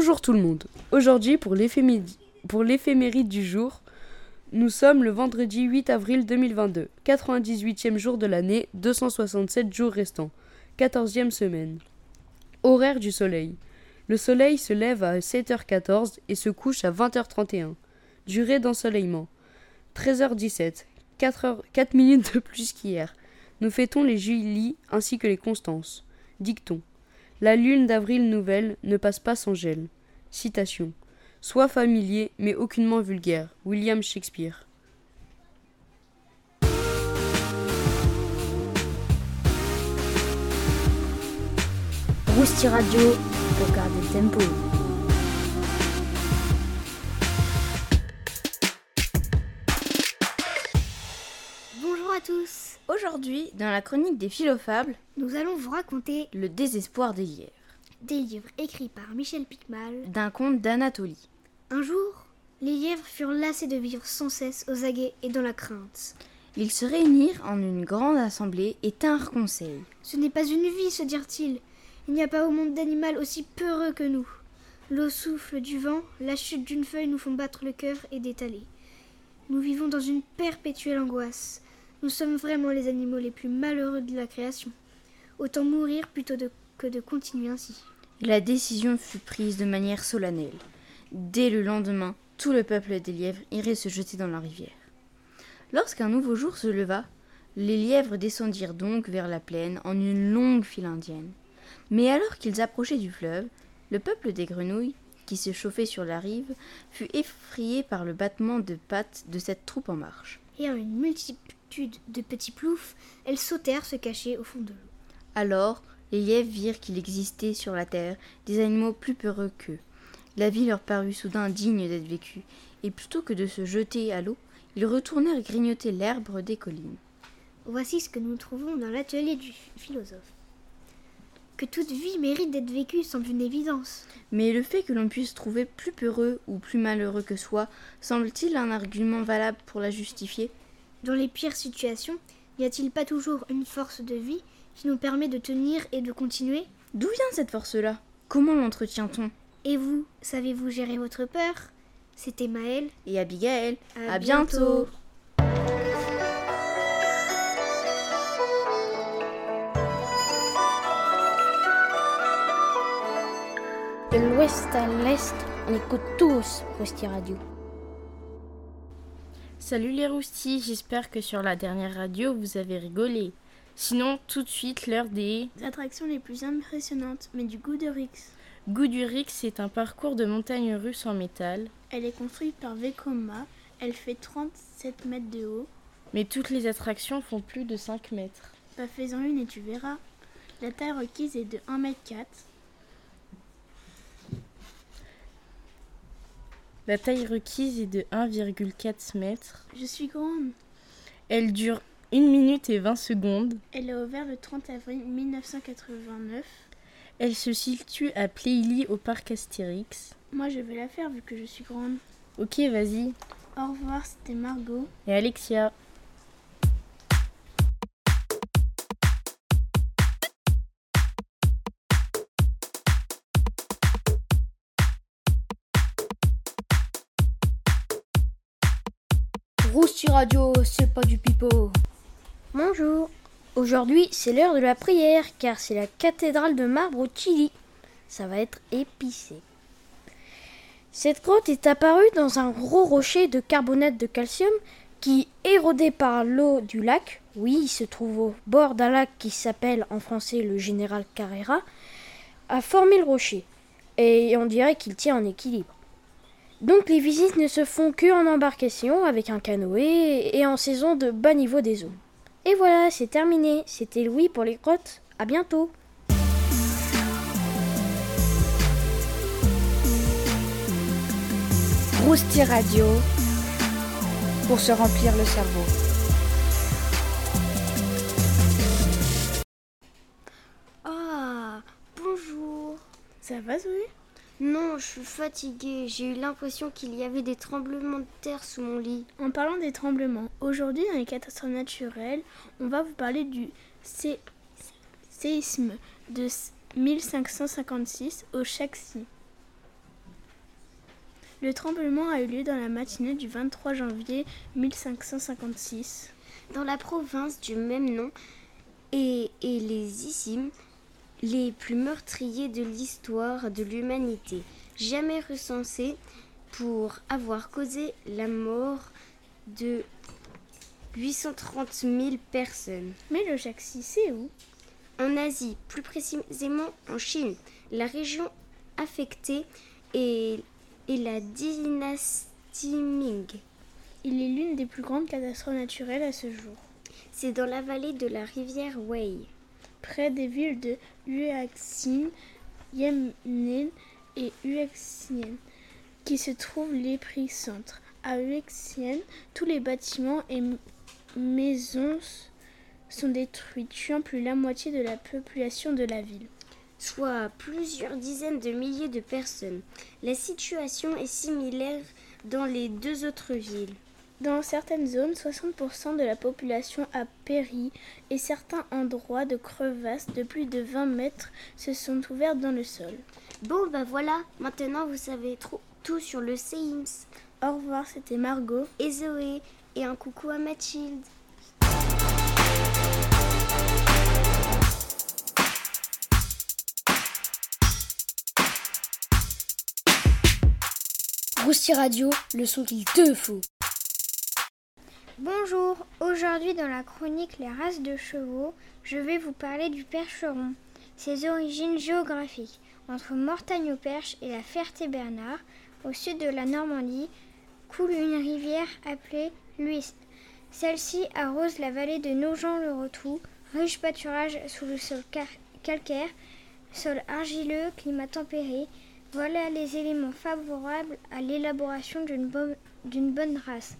Bonjour tout le monde. Aujourd'hui, pour l'éphéméride du jour, nous sommes le vendredi 8 avril 2022, 98e jour de l'année, 267 jours restants, 14e semaine. Horaire du soleil. Le soleil se lève à 7h14 et se couche à 20h31. Durée d'ensoleillement 13h17, 4, 4 minutes de plus qu'hier. Nous fêtons les Julie ainsi que les Constances. Dicton. La lune d'avril nouvelle ne passe pas sans gel. Citation. Sois familier, mais aucunement vulgaire. William Shakespeare. Rousti Radio pour garder le tempo. Bonjour à tous. Aujourd'hui, dans la chronique des philofables, Nous allons vous raconter le désespoir des lièvres, des livres écrits par Michel Picmal. d'un conte d'Anatolie. Un jour, les lièvres furent lassés de vivre sans cesse aux aguets et dans la crainte. Ils se réunirent en une grande assemblée et tinrent conseil. Ce n'est pas une vie, se dirent-ils. Il n'y a pas au monde d'animal aussi peureux que nous. L'eau souffle du vent, la chute d'une feuille nous font battre le cœur et détaler. Nous vivons dans une perpétuelle angoisse. Nous sommes vraiment les animaux les plus malheureux de la création. Autant mourir plutôt de- que de continuer ainsi. La décision fut prise de manière solennelle. Dès le lendemain, tout le peuple des lièvres irait se jeter dans la rivière. Lorsqu'un nouveau jour se leva, les lièvres descendirent donc vers la plaine en une longue file indienne. Mais alors qu'ils approchaient du fleuve, le peuple des grenouilles, qui se chauffait sur la rive, fut effrayé par le battement de pattes de cette troupe en marche. Et en une multitude de petits ploufs, elles sautèrent se cacher au fond de l'eau. Alors, les lièvres virent qu'il existait sur la terre des animaux plus peureux qu'eux. La vie leur parut soudain digne d'être vécue, et plutôt que de se jeter à l'eau, ils retournèrent grignoter l'herbe des collines. Voici ce que nous trouvons dans l'atelier du philosophe. Que toute vie mérite d'être vécue semble une évidence. Mais le fait que l'on puisse trouver plus peureux ou plus malheureux que soi, semble-t-il un argument valable pour la justifier? Dans les pires situations, n'y a-t-il pas toujours une force de vie qui nous permet de tenir et de continuer? D'où vient cette force-là? Comment l'entretient-on? Et vous, savez-vous gérer votre peur? C'était Maël. Et Abigail, À à bientôt. De l'ouest à l'est, on écoute tous Rousti Radio. Salut les roustis, j'espère que sur la dernière radio vous avez rigolé. Sinon, tout de suite, l'heure des attractions les plus impressionnantes, mais du goût de Rix. Goudurix, c'est un parcours de montagne russe en métal, Elle est construite par Vekoma. Elle fait 37 mètres de haut. mais toutes les attractions font plus de 5 mètres. Bah fais-en une et tu verras. La taille requise est de 1 mètre 4. La taille requise est de 1,4 mètres. Je suis grande. Elle dure 1 minute et 20 secondes. Elle est ouverte le 30 avril 1989. Elle se situe à Pléily au parc Astérix. Moi je vais la faire vu que je suis grande. Ok, vas-y. Au revoir, c'était Margot. Et Alexia. Rousti Radio, c'est pas du pipeau. Bonjour. Aujourd'hui, c'est l'heure de la prière car c'est la cathédrale de marbre au Chili. Ça va être épicé. Cette grotte est apparue dans un gros rocher de carbonate de calcium qui, érodé par l'eau du lac, oui, il se trouve au bord d'un lac qui s'appelle en français le général Carrera, a formé le rocher. Et on dirait qu'il tient en équilibre. Donc les visites ne se font que en embarcation avec un canoë et en saison de bas niveau des eaux. Et voilà, c'est terminé. C'était Louis pour les grottes. À bientôt. Rousti Radio pour se remplir le cerveau. Ah, bonjour. Ça va Zoé? Non, je suis fatiguée. J'ai eu l'impression qu'il y avait des tremblements de terre sous mon lit. En parlant des tremblements, aujourd'hui dans les catastrophes naturelles, on va vous parler du séisme de 1556 au Chaxi. Le tremblement a eu lieu dans la matinée du 23 janvier 1556. Dans la province du même nom et, et les isthmes les plus meurtriers de l'histoire de l'humanité, jamais recensés pour avoir causé la mort de 830 000 personnes. Mais le Chaxi, c'est où? En Asie, plus précisément en Chine. La région affectée est et la dynastie Ming. Il est l'une des plus grandes catastrophes naturelles à ce jour. C'est dans la vallée de la rivière Wei. Près des villes de Huaxin, Yemnen et Huaxian, qui se trouvent l'épicentre. À Huaxian, tous les bâtiments et maisons sont détruits, tuant plus la moitié de la population de la ville soit plusieurs dizaines de milliers de personnes. La situation est similaire dans les deux autres villes. Dans certaines zones, 60% de la population a péri et certains endroits de crevasses de plus de 20 mètres se sont ouverts dans le sol. Bon, bah voilà, maintenant vous savez tout sur le séisme. Au revoir, c'était Margot et Zoé, et un coucou à Mathilde. Rousti Radio, le son qu'il te faut. Bonjour, aujourd'hui dans la chronique Les races de chevaux, je vais vous parler du percheron, ses origines géographiques. Entre Mortagne-au-Perche et la Ferté-Bernard, au sud de la Normandie, coule une rivière appelée l'Uisne. Celle-ci arrose la vallée de Nogent-le-Rotrou, riche pâturage sous le sol calcaire, sol argileux, climat tempéré, voilà les éléments favorables à l'élaboration d'une bonne, race.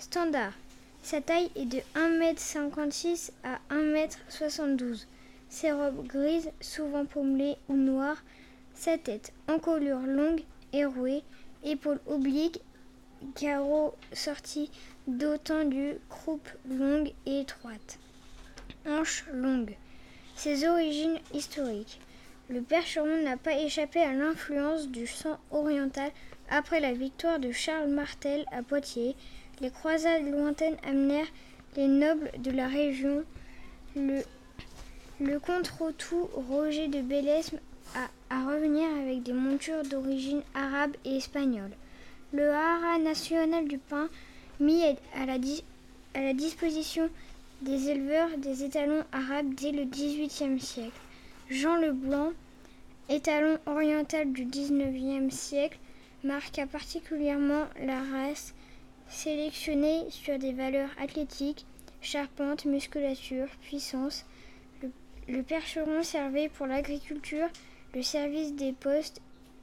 Standard. Sa taille est de 1m56 à 1m72. Ses robes grises, souvent pommelées ou noires. Sa tête, encolure longue et rouée. Épaules obliques, carreaux sortis, dos tendu, croupe longue et étroite. Hanches longues. Ses origines historiques. Le percheron n'a pas échappé à l'influence du sang oriental après la victoire de Charles Martel à Poitiers. Les croisades lointaines amenèrent les nobles de la région, le, le contre-tout Roger de Bellesme à, revenir avec des montures d'origine arabe et espagnole. Le haras national du pain mis à la, à la disposition des éleveurs des étalons arabes dès le XVIIIe siècle. Jean Leblanc, étalon oriental du XIXe siècle, marqua particulièrement la race, sélectionnée sur des valeurs athlétiques, charpente, musculature, puissance. Le, percheron servait pour l'agriculture, le service des postes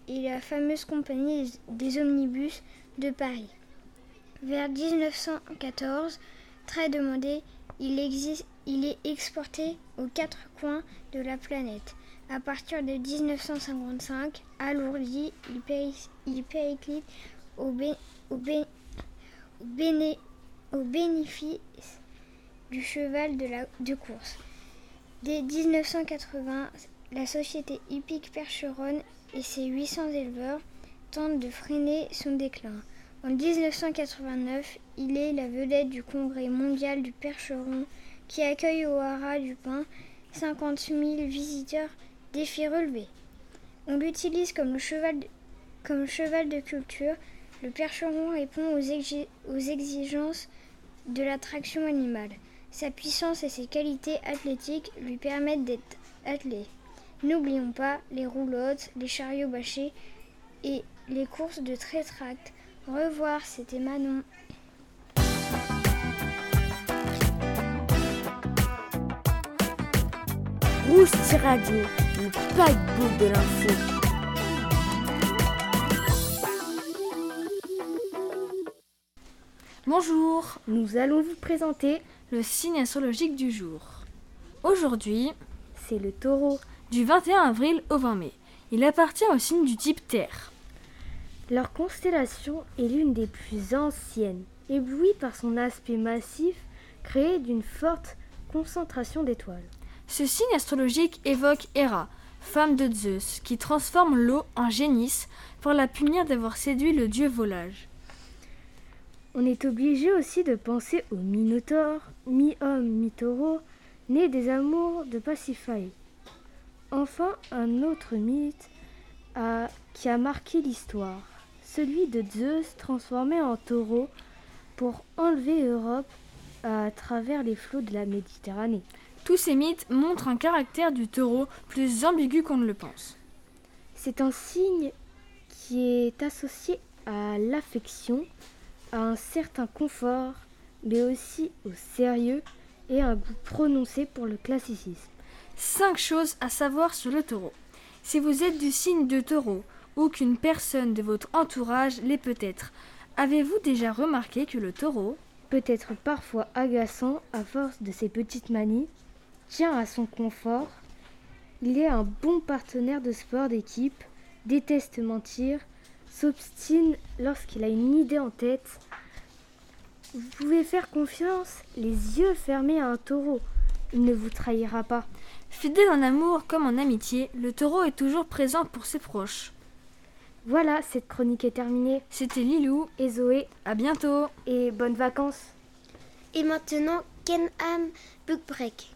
et la fameuse compagnie des omnibus de Paris. Vers 1914, très demandé, il, il est exporté aux quatre coins de la planète. À partir de 1955, alourdi, il, périclite au, au, au, bénéfice du cheval de, la, de course. Dès 1980, la société hippique Percheron et ses 800 éleveurs tentent de freiner son déclin. En 1989, il est la vedette du congrès mondial du Percheron qui accueille au haras du Pin 50 000 visiteurs défi relevé. On l'utilise comme, comme cheval de culture. Le percheron répond aux, exigences de l'attraction animale. Sa puissance et ses qualités athlétiques lui permettent d'être attelé. N'oublions pas les roulottes, les chariots bâchés et les courses de trétract. Revoir, c'était Manon. Le de l'info. Bonjour, nous allons vous présenter le signe astrologique du jour. Aujourd'hui, c'est le taureau. Du 21 avril au 20 mai, Il appartient au signe du type Terre. Leur constellation est l'une des plus anciennes, éblouie par son aspect massif créé d'une forte concentration d'étoiles. Ce signe astrologique évoque Héra, femme de Zeus, qui transforme l'eau en génisse pour la punir d'avoir séduit le dieu volage. On est obligé aussi de penser au Minotaure, mi-homme, mi-taureau, né des amours de Pasiphae. Enfin, un autre mythe qui a marqué l'histoire, celui de Zeus transformé en taureau pour enlever Europe à travers les flots de la Méditerranée. Tous ces mythes montrent un caractère du taureau plus ambigu qu'on ne le pense. C'est un signe qui est associé à l'affection, à un certain confort, mais aussi au sérieux et un goût prononcé pour le classicisme. Cinq choses à savoir sur le taureau. Si vous êtes du signe de taureau ou qu'une personne de votre entourage l'est peut-être, avez-vous déjà remarqué que le taureau peut être parfois agaçant à force de ses petites manies, tient à son confort, il est un bon partenaire de sport d'équipe, déteste mentir, s'obstine lorsqu'il a une idée en tête. Vous pouvez faire confiance, les yeux fermés à un taureau. Il ne vous trahira pas. Fidèle en amour comme en amitié, le taureau est toujours présent pour ses proches. Voilà, cette chronique est terminée. C'était Lilou et Zoé. À bientôt et bonnes vacances. Et maintenant, Ken Ham Book Break.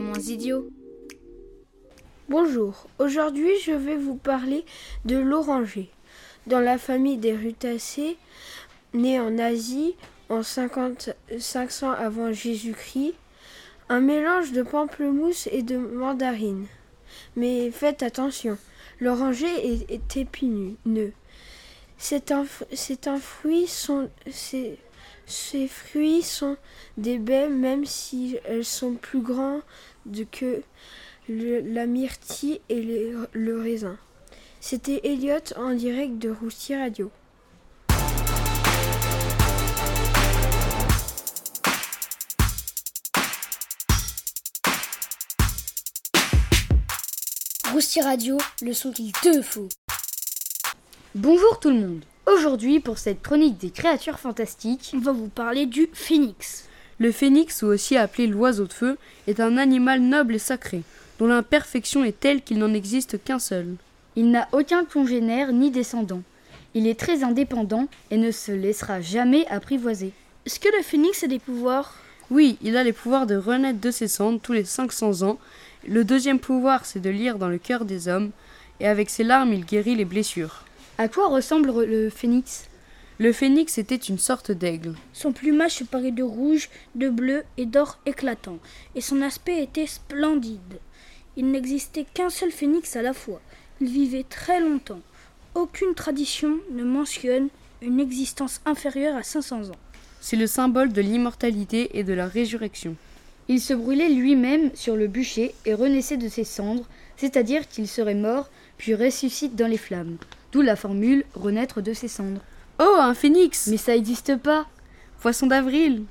Moins idiot. Bonjour, aujourd'hui je vais vous parler de l'oranger. Dans la famille des rutacées, née en Asie en 50, 500 avant Jésus-Christ, un mélange de pamplemousse et de mandarine. Mais faites attention, l'oranger est, épineux. C'est un, fruit, ces fruits sont des baies même si elles sont plus grandes que le, la myrtille et les, le raisin. C'était Elliot en direct de Rousti Radio. Rousti Radio, le son qu'il te faut. Bonjour tout le monde. Aujourd'hui, pour cette chronique des créatures fantastiques, On va vous parler du phénix. Le phénix, ou aussi appelé l'oiseau de feu, est un animal noble et sacré, dont l'imperfection est telle qu'il n'en existe qu'un seul. il n'a aucun congénère ni descendant. Il est très indépendant et ne se laissera jamais apprivoiser. Est-ce que le phénix a des pouvoirs? Oui, il a les pouvoirs de renaître de ses cendres tous les 500 ans. Le deuxième pouvoir, c'est de lire dans le cœur des hommes, et avec ses larmes, il guérit les blessures. À quoi ressemble le phénix? Le phénix était une sorte d'aigle. Son plumage se parait de rouge, de bleu et d'or éclatant, et son aspect était splendide. Il n'existait qu'un seul phénix à la fois. Il vivait très longtemps. Aucune tradition ne mentionne une existence inférieure à 500 ans. C'est le symbole de l'immortalité et de la résurrection. Il se brûlait lui-même sur le bûcher et renaissait de ses cendres, c'est-à-dire qu'il serait mort puis ressuscite dans les flammes. D'où la formule renaître de ses cendres. Oh, un phénix Mais ça n'existe pas. Poisson d'avril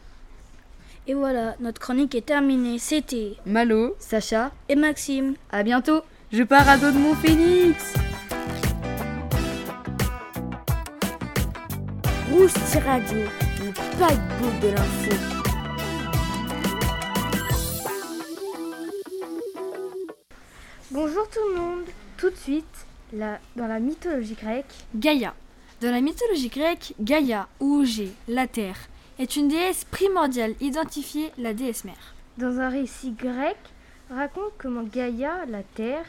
Et voilà, notre chronique est terminée. C'était Malo, Sacha, et Maxime. à bientôt. je pars à dos de mon phénix Rousti Radio, le paquebot de l'info. Bonjour tout le monde. Tout de suite, la- dans la mythologie grecque, Gaïa. Dans la mythologie grecque, Gaïa, ou Ogé, la terre, est une déesse primordiale identifiée la déesse mère. dans un récit grec, raconte comment Gaïa, la terre,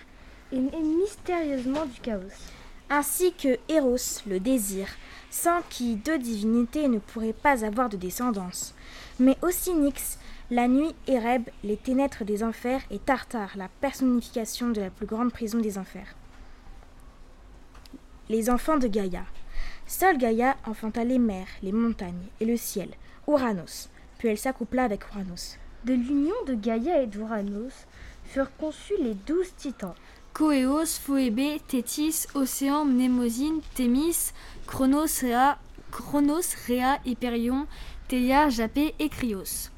est née mystérieusement du chaos. ainsi que Eros, le désir, sans qui deux divinités ne pourraient pas avoir de descendance, mais aussi Nyx, la nuit, Ereb, les ténèbres des enfers, et Tartare, la personnification de la plus grande prison des enfers. Les enfants de Gaïa. Seule Gaïa enfanta les mers, les montagnes et le ciel, Uranos, puis elle s'accoupla avec Uranos. De l'union de Gaïa et d'Uranos furent conçus les douze titans. Coéos, Phoébé, Thétis, Océan, Mnémosine, Thémis, Chronos, Rhea, Chronos, Rhea, Hyperion, Théia, Japé et Cryos.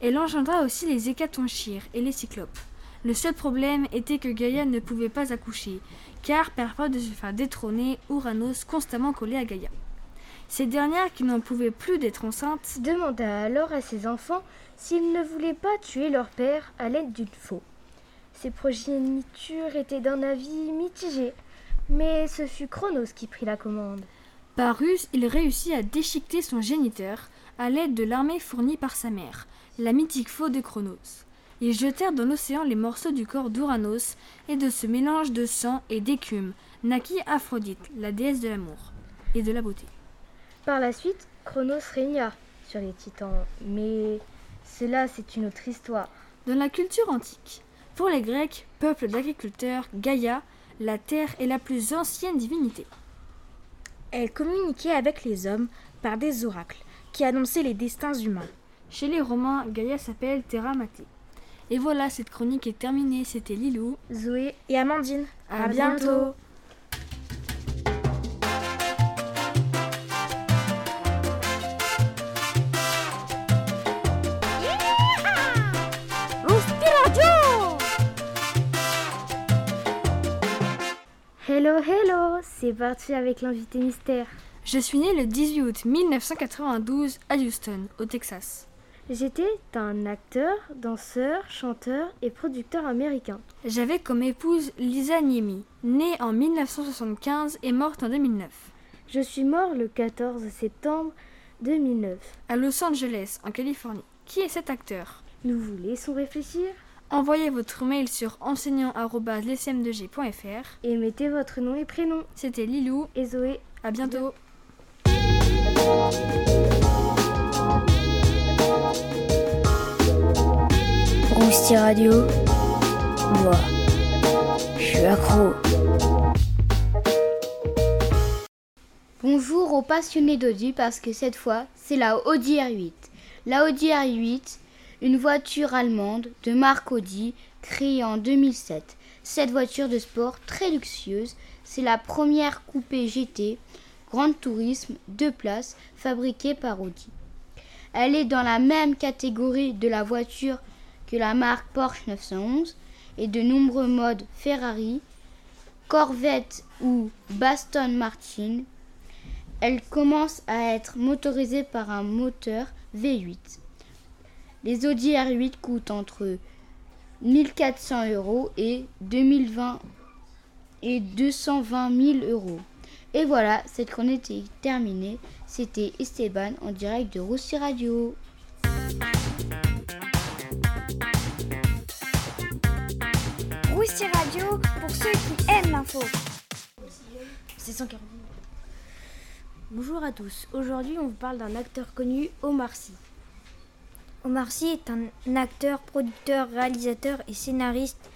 Elle engendra aussi les hécatonchires et les cyclopes. Le seul problème était que Gaïa ne pouvait pas accoucher, car par peur de se faire détrôner, Uranos constamment collé à Gaïa. Ces dernières, qui n'en pouvaient plus d'être enceintes, demanda alors à ses enfants s'ils ne voulaient pas tuer leur père à l'aide d'une faux. Ses progénitures étaient d'un avis mitigé, mais ce fut Chronos qui prit la commande. Par ruse, il réussit à déchiqueter son géniteur à l'aide de l'armée fournie par sa mère, la mythique faux de Chronos. Ils jetèrent dans l'océan les morceaux du corps d'Uranos, et de ce mélange de sang et d'écume naquit Aphrodite, la déesse de l'amour et de la beauté. Par la suite, Chronos régna sur les titans, mais cela c'est une autre histoire. Dans la culture antique, pour les Grecs, peuple d'agriculteurs, Gaïa, la terre est la plus ancienne divinité. Elle communiquait avec les hommes par des oracles qui annonçaient les destins humains. Chez les Romains, Gaïa s'appelle Terra Maté. Et voilà, cette chronique est terminée. C'était Lilou. Zoé, Et Amandine, À à bientôt. hello hello, c'est parti avec l'invité mystère. Je suis né le 18 août 1992 à Houston, au Texas. J'étais un acteur, danseur, chanteur et producteur américain. J'avais comme épouse Lisa Niemi, née en 1975 et morte en 2009. Je suis mort le 14 septembre 2009. À Los Angeles, en Californie. Qui est cet acteur? Nous vous laissons réfléchir Envoyez votre mail sur enseignant.lescm2g.fr et mettez votre nom et prénom. C'était Lilou et Zoé. À bientôt. Bonjour aux passionnés d'Audi parce que cette fois, c'est la Audi R8. La Audi R8, une voiture allemande de marque Audi créée en 2007. Cette voiture de sport très luxueuse, c'est la première coupée GT Grande Tourisme deux places fabriquée par Audi. Elle est dans la même catégorie de la voiture la marque Porsche 911 et de nombreux modes Ferrari, Corvette ou Baston Martin. Elle commence à être motorisée par un moteur V8. Les Audi R8 coûtent entre 1400 euros et 2020 et 220 000 euros. Et voilà, cette chronique est terminée. C'était Esteban en direct de Roussi Radio. Radio pour ceux qui aiment l'info. C'est 140. Bonjour à tous. Aujourd'hui, on vous parle d'un acteur connu, Omar Sy. Omar Sy est un acteur, producteur, réalisateur et scénariste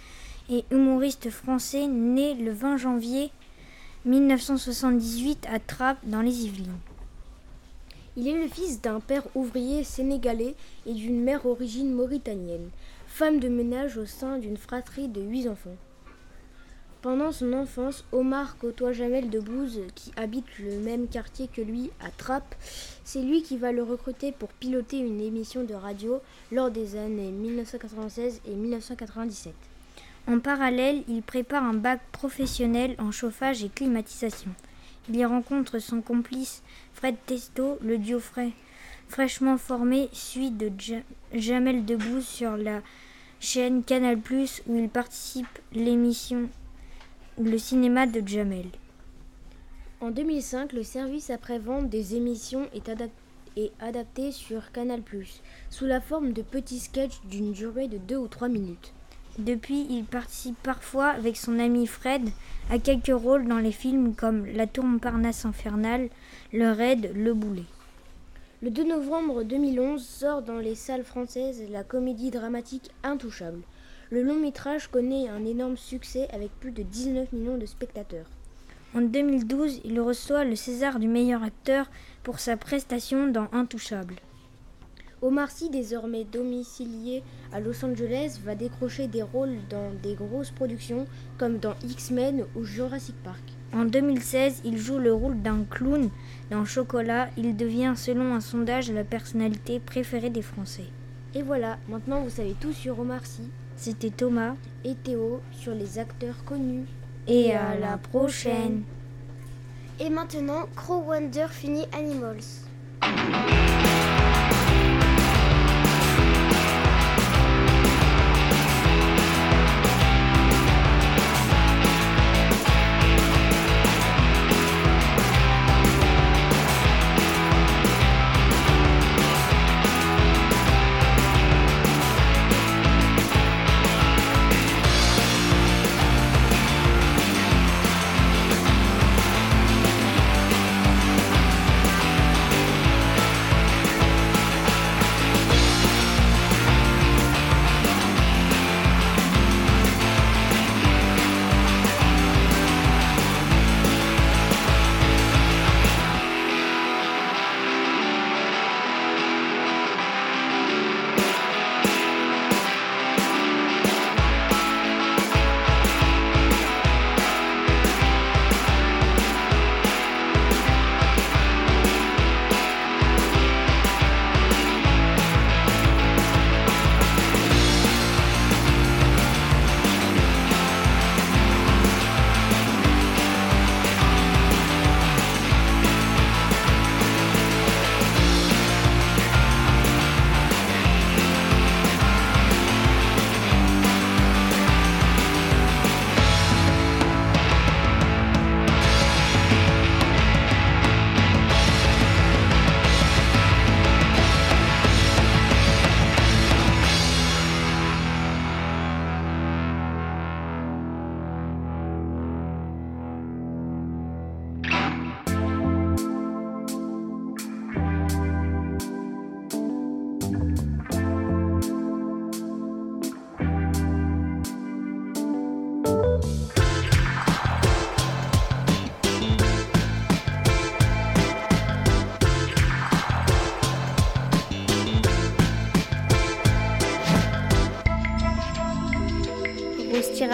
et humoriste français né le 20 janvier 1978 à Trappes dans les Yvelines. Il est le fils d'un père ouvrier sénégalais et d'une mère origine mauritanienne, femme de ménage au sein d'une fratrie de huit enfants. Pendant son enfance, Omar côtoie Jamel Debbouze qui habite le même quartier que lui à Trappes. C'est lui qui va le recruter pour piloter une émission de radio lors des années 1996 et 1997. En parallèle, il prépare un bac professionnel en chauffage et climatisation. Il y rencontre son complice Fred Testo, le duo frais, fraîchement formé suit de Jamel Debbouze sur la chaîne Canal+, où il participe l'émission Le cinéma de Jamel. En 2005, le service après-vente des émissions est, est, adapté sur Canal+, sous la forme de petits sketchs d'une durée de 2 ou 3 minutes. Depuis, il participe parfois avec son ami Fred à quelques rôles dans les films comme La Tour Montparnasse infernale, Le Raid, Le Boulet. Le 2 novembre 2011 sort dans les salles françaises la comédie dramatique Intouchable. Le long métrage connaît un énorme succès avec plus de 19 millions de spectateurs. En 2012, il reçoit le César du meilleur acteur pour sa prestation dans Intouchable. Omar Sy, désormais domicilié à Los Angeles, va décrocher des rôles dans des grosses productions comme dans X-Men ou Jurassic Park. En 2016, il joue le rôle d'un clown dans Chocolat. Il devient, selon un sondage, la personnalité préférée des Français. Et voilà, maintenant vous savez tout sur Omar Sy. C'était Thomas et Théo sur les acteurs connus. Et à la prochaine. Et maintenant, Crow Wonder finit Animals.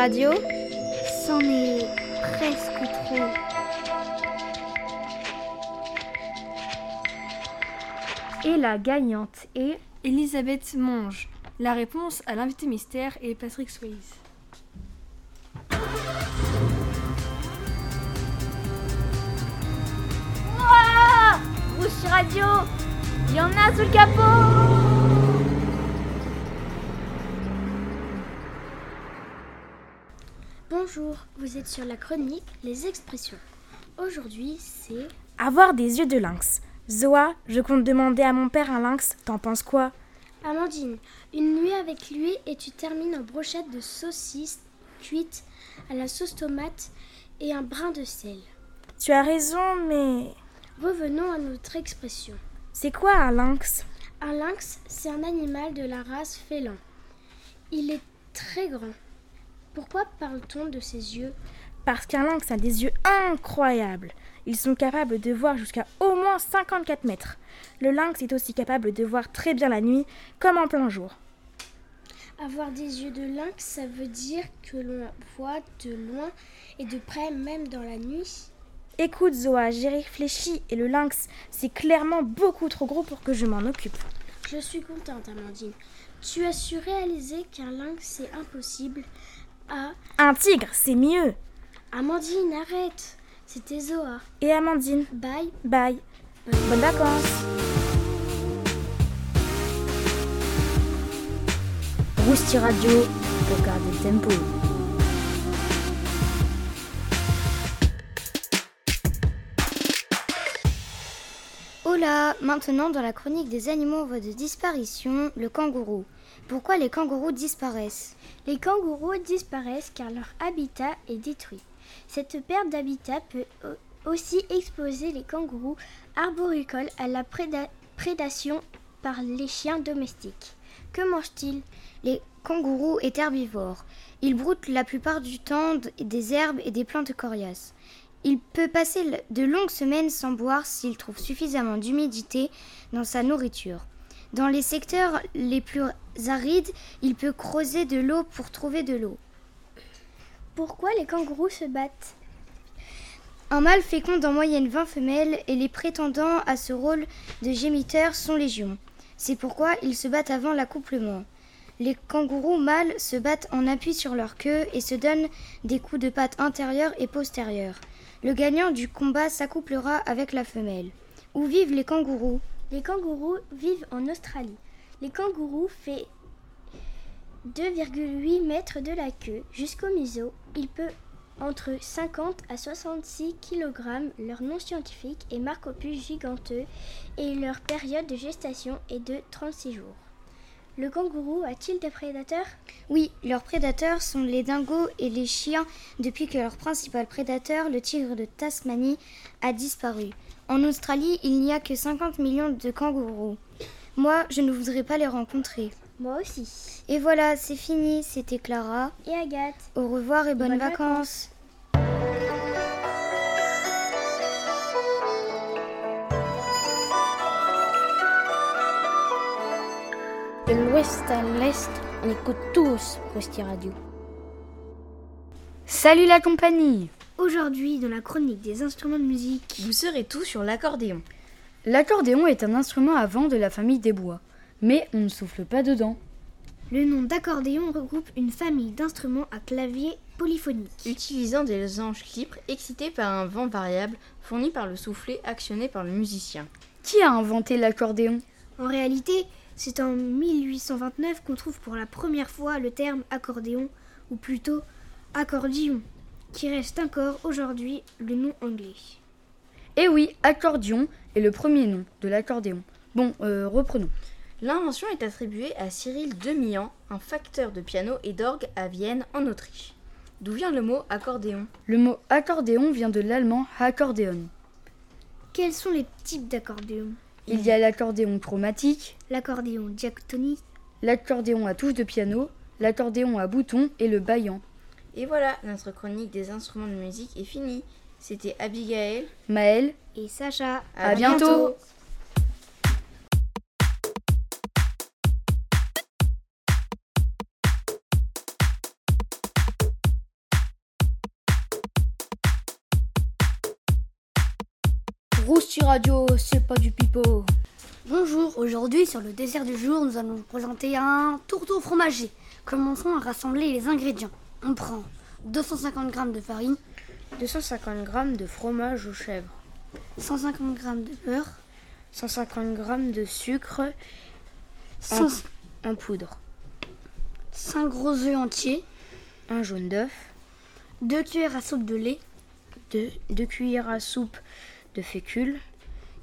Radio C'en est presque trop. Et la gagnante est Elisabeth Monge. La réponse à l'invité mystère est Patrick Swayze. Rousti Radio Il y en a sous le capot Bonjour, vous êtes sur la chronique Les expressions. Aujourd'hui, c'est Avoir des yeux de lynx. Zoa, je compte demander à mon père un lynx, t'en penses quoi? Amandine. Une nuit avec lui et tu termines en brochette de saucisse cuite à la sauce tomate et un brin de sel. Tu as raison, mais Revenons à notre expression. c'est quoi un lynx? Un lynx, c'est un animal de la race félin. Il est très grand. Pourquoi parle-t-on de ses yeux? Parce qu'un lynx a des yeux incroyables. Ils sont capables de voir jusqu'à au moins 54 mètres. Le lynx est aussi capable de voir très bien la nuit, comme en plein jour. Avoir des yeux de lynx, ça veut dire que l'on voit de loin et de près, même dans la nuit? Écoute Zoa, j'ai réfléchi et le lynx, c'est clairement beaucoup trop gros pour que je m'en occupe. Je suis contente, Amandine. Tu as su réaliser qu'un lynx, c'est impossible. Ah, Un tigre, c'est mieux. Amandine, arrête C'était Zoa. Et Amandine, Bye bye. Bonnes vacances. Rousti Radio pour garder le tempo. Hola, maintenant dans la chronique des animaux en voie de disparition, le kangourou. Pourquoi les kangourous disparaissent? Les kangourous disparaissent car leur habitat est détruit. Cette perte d'habitat peut au- aussi exposer les kangourous arboricoles à la préda- prédation par les chiens domestiques. Que mangent-ils? Les kangourous est herbivore. Il broute la plupart du temps des herbes et des plantes coriaces. Il peut passer de longues semaines sans boire s'il trouve suffisamment d'humidité dans sa nourriture. Dans les secteurs les plus arides, il peut creuser de l'eau pour trouver de l'eau. Pourquoi les kangourous se battent? Un mâle féconde en moyenne 20 femelles et les prétendants à ce rôle de gémiteur sont légion. C'est pourquoi ils se battent avant l'accouplement. Les kangourous mâles se battent en appui sur leur queue et se donnent des coups de patte intérieurs et postérieurs. Le gagnant du combat s'accouplera avec la femelle. Où vivent les kangourous? Les kangourous vivent en Australie. Les kangourous fait 2,8 mètres de la queue jusqu'au museau. Il peut entre 50 à 66 kg. Leur nom scientifique est Marcopus giganteux et leur période de gestation est de 36 jours. Le kangourou a-t-il des prédateurs? Oui, leurs prédateurs sont les dingos et les chiens depuis que leur principal prédateur, le tigre de Tasmanie, a disparu. En Australie, il n'y a que 50 millions de kangourous. Moi, je ne voudrais pas les rencontrer. Moi aussi. Et voilà, c'est fini, c'était Clara. Et Agathe Au revoir et bonnes, Bonnes vacances. De l'ouest à l'est, on écoute tous Rousti Radio. Salut la compagnie Aujourd'hui, dans la chronique des instruments de musique, Vous serez tous sur l'accordéon. L'accordéon est un instrument à vent de la famille des bois, mais on ne souffle pas dedans. le nom d'accordéon regroupe une famille d'instruments à clavier polyphonique. Utilisant des anges libres excités par un vent variable fourni par le soufflet actionné par le musicien. Qui a inventé l'accordéon? En réalité, c'est en 1829 qu'on trouve pour la première fois le terme accordéon, ou plutôt accordion, qui reste encore aujourd'hui le nom anglais. Eh oui, accordion est le premier nom de l'accordéon. Bon, euh, reprenons. L'invention est attribuée à Cyril Demian, un facteur de piano et d'orgue à Vienne, en Autriche. D'où vient le mot accordéon? Le mot accordéon vient de l'allemand Akkordeon. Quels sont les types d'accordéon? Il y a l'accordéon chromatique, L'accordéon diatonique, l'accordéon à touche de piano, l'accordéon à bouton et le baillant. Et voilà, notre chronique des instruments de musique est finie. C'était Abigail. Maël, et Sacha. à, bientôt. Rousti Radio, c'est pas du pipeau. Bonjour, aujourd'hui sur le dessert du jour, nous allons vous présenter un tourteau fromager. Commençons à rassembler les ingrédients. On prend 250 g de farine, 250 g de fromage aux chèvres, 150 g de beurre, 150 g de sucre en, en poudre, 5 gros œufs entiers, un jaune d'œuf, 2 cuillères à soupe de lait, 2, cuillères à soupe de fécule,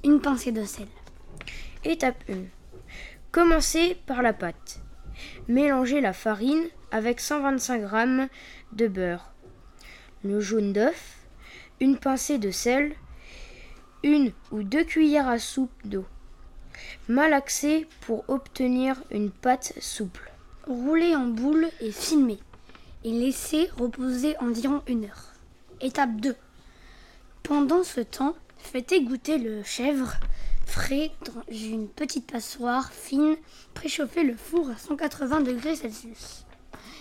une pincée de sel. Étape 1. Commencez par la pâte. Mélangez la farine avec 125 g de beurre, le jaune d'œuf, une pincée de sel, une ou deux cuillères à soupe d'eau. Malaxez pour obtenir une pâte souple. Roulez en boule et filmez. Et laissez reposer environ une heure. Étape 2. Pendant ce temps, faites égoutter le chèvre frais dans une petite passoire fine. Préchauffez le four à 180 degrés Celsius.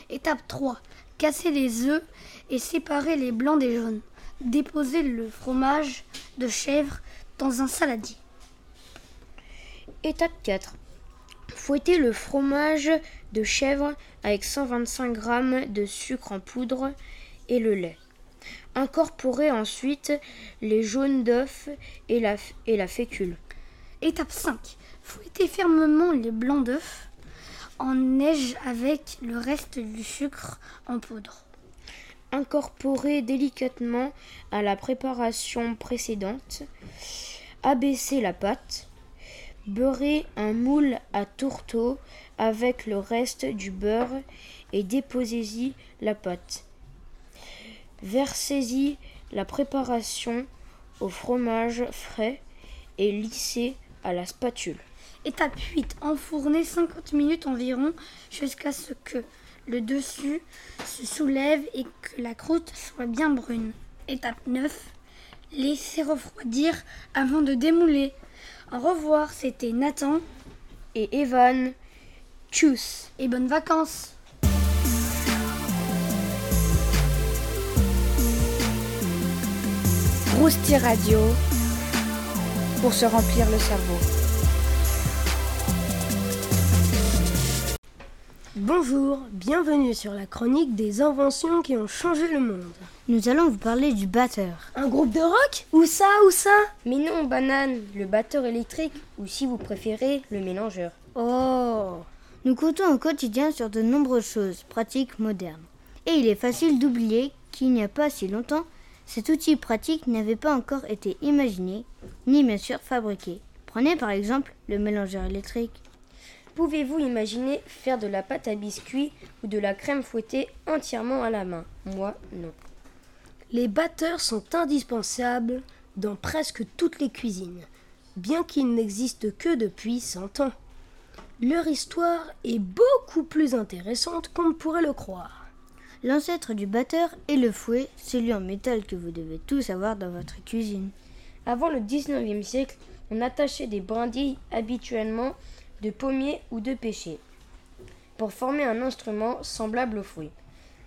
Étape 3. Cassez les œufs et séparez les blancs des jaunes. Déposez le fromage de chèvre dans un saladier. Étape 4. Fouettez le fromage de chèvre avec 125 g de sucre en poudre et le lait. Incorporez ensuite les jaunes d'œufs et la, et la fécule. Étape 5. Fouettez fermement les blancs d'œufs en neige avec le reste du sucre en poudre. Incorporez délicatement à la préparation précédente. Abaissez la pâte. Beurrez un moule à tourteau avec le reste du beurre et déposez-y la pâte. Versez-y la préparation au fromage frais et lissez à la spatule. Étape 8. Enfournez 50 minutes environ jusqu'à ce que le dessus se soulève et que la croûte soit bien brune. Étape 9. Laissez refroidir avant de démouler. Au revoir, c'était Nathan et Evan. Tchuss et bonnes vacances Rousti Radio pour se remplir le cerveau. Bonjour, bienvenue sur la chronique des inventions qui ont changé le monde. Nous allons vous parler du batteur. Un groupe de rock Où ça, où ça Mais non, banane, le batteur électrique, ou si vous préférez, le mélangeur. Oh Nous comptons au quotidien sur de nombreuses choses pratiques modernes. Et il est facile d'oublier qu'il n'y a pas si longtemps, cet outil pratique n'avait pas encore été imaginé, ni bien sûr fabriqué. Prenez par exemple le mélangeur électrique. Pouvez-vous imaginer faire de la pâte à biscuits ou de la crème fouettée entièrement à la main? Moi, non. Les batteurs sont indispensables dans presque toutes les cuisines, bien qu'ils n'existent que depuis 100 ans. Leur histoire est beaucoup plus intéressante qu'on ne pourrait le croire. L'ancêtre du batteur est le fouet, celui en métal que vous devez tous avoir dans votre cuisine. Avant le 19e siècle, on attachait des brindilles habituellement de pommier ou de pêcher, pour former un instrument semblable au fouet.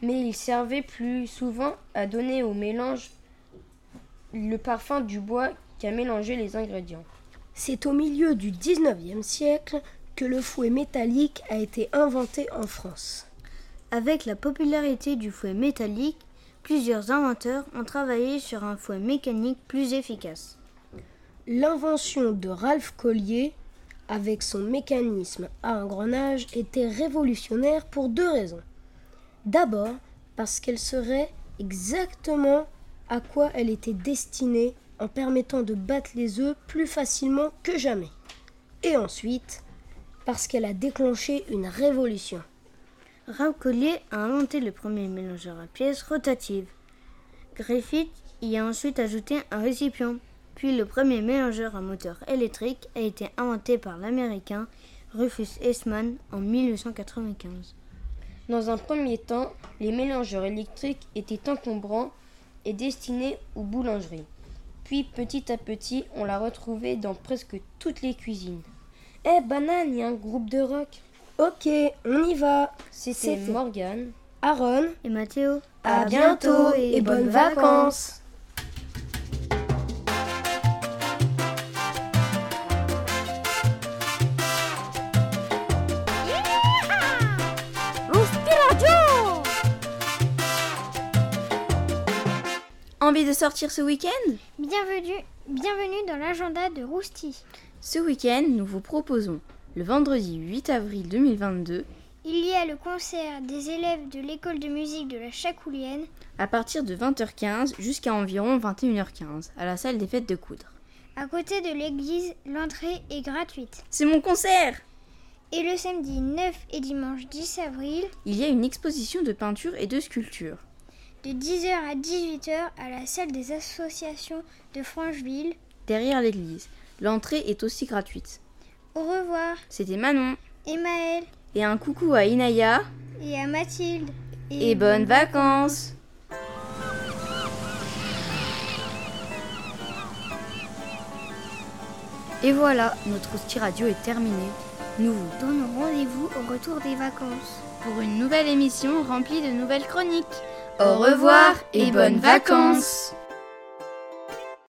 Mais il servait plus souvent à donner au mélange le parfum du bois qu'à mélanger les ingrédients. C'est au milieu du 19e siècle que le fouet métallique a été inventé en France. Avec la popularité du fouet métallique, plusieurs inventeurs ont travaillé sur un fouet mécanique plus efficace. L'invention de Ralph Collier avec son mécanisme à engrenage était révolutionnaire pour deux raisons. D'abord, parce qu'elle serait exactement à quoi elle était destinée en permettant de battre les œufs plus facilement que jamais. Et ensuite, parce qu'elle a déclenché une révolution. Raoult Collier a inventé le premier mélangeur à pièces rotatives. Griffith y a ensuite ajouté un récipient. Puis le premier mélangeur à moteur électrique a été inventé par l'américain Rufus Eastman en 1895. Dans un premier temps, les mélangeurs électriques étaient encombrants et destinés aux boulangeries. Puis petit à petit, on l'a retrouvé dans presque toutes les cuisines. Eh banane, il y a un groupe de rock. Ok, on y va. C'était Morgane, Aaron et Mathéo. À, bientôt et, bonnes vacances. Envie de sortir ce week-end? Bienvenue, bienvenue dans l'agenda de Rousti. Ce week-end, nous vous proposons le vendredi 8 avril 2022 Il y a le concert des élèves de l'école de musique de la Chacoulienne à partir de 20h15 jusqu'à environ 21h15 à la salle des fêtes de Coudre. à côté de l'église. L'entrée est gratuite. C'est mon concert Et le samedi 9 et dimanche 10 avril, Il y a une exposition de peinture et de sculpture. de 10h à 18h à la salle des associations de Francheville. derrière l'église. L'entrée est aussi gratuite. Au revoir, C'était Manon. et Maëlle, Et un coucou à Inaya. et à Mathilde. Et bonnes vacances Et voilà, notre Ousti Radio est terminé. Nous vous Donnons rendez-vous au retour des vacances. pour une nouvelle émission remplie de nouvelles chroniques. Au revoir et bonnes vacances